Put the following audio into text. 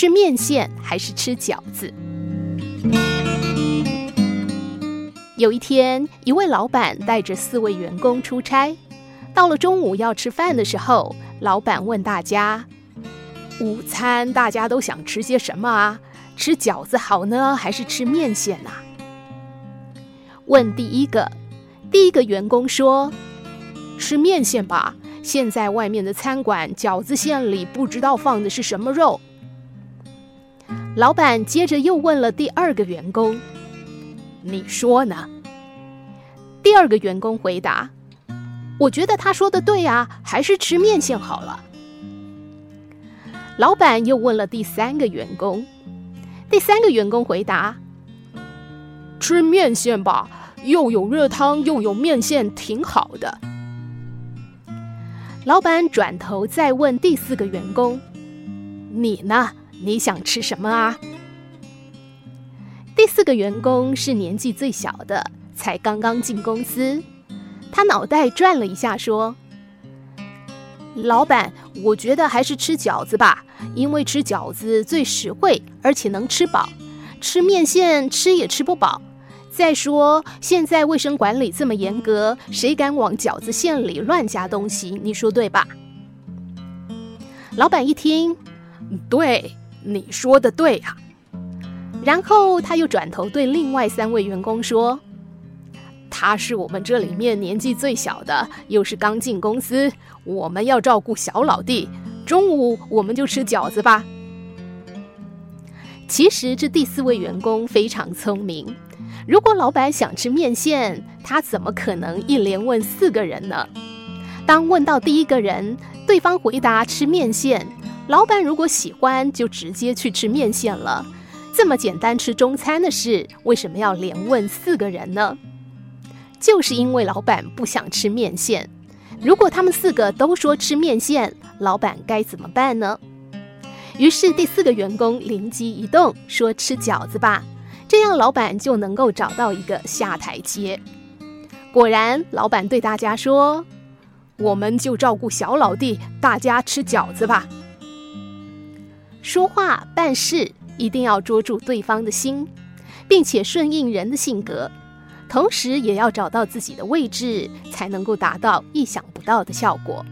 吃面线还是吃饺子？有一天，一位老板带着四位员工出差，到了中午要吃饭的时候，老板问大家：“午餐大家都想吃些什么啊？吃饺子好呢，还是吃面线啊？”问第一个，第一个员工说：“吃面线吧。现在外面的餐馆饺子馅里不知道放的是什么肉。”老板接着又问了第二个员工：“你说呢？”第二个员工回答：“我觉得他说的对啊，还是吃面线好了。”老板又问了第三个员工，第三个员工回答：“吃面线吧，又有热汤又有面线，挺好的。”老板转头再问第四个员工：“你呢？”你想吃什么啊？第四个员工是年纪最小的，才刚刚进公司。他脑袋转了一下，说：“老板，我觉得还是吃饺子吧，因为吃饺子最实惠，而且能吃饱。吃面线吃也吃不饱。再说，现在卫生管理这么严格，谁敢往饺子馅里乱加东西？你说对吧？”老板一听，对。你说的对啊，然后他又转头对另外三位员工说：“他是我们这里面年纪最小的，又是刚进公司，我们要照顾小老弟。中午我们就吃饺子吧。”其实这第四位员工非常聪明，如果老板想吃面线，他怎么可能一连问四个人呢？当问到第一个人，对方回答吃面线。老板如果喜欢，就直接去吃面线了。这么简单吃中餐的事，为什么要连问四个人呢？就是因为老板不想吃面线。如果他们四个都说吃面线，老板该怎么办呢？于是第四个员工灵机一动，说吃饺子吧，这样老板就能够找到一个下台阶。果然，老板对大家说：“我们就照顾小老弟，大家吃饺子吧。”说话办事一定要捉住对方的心，并且顺应人的性格，同时也要找到自己的位置，才能够达到意想不到的效果。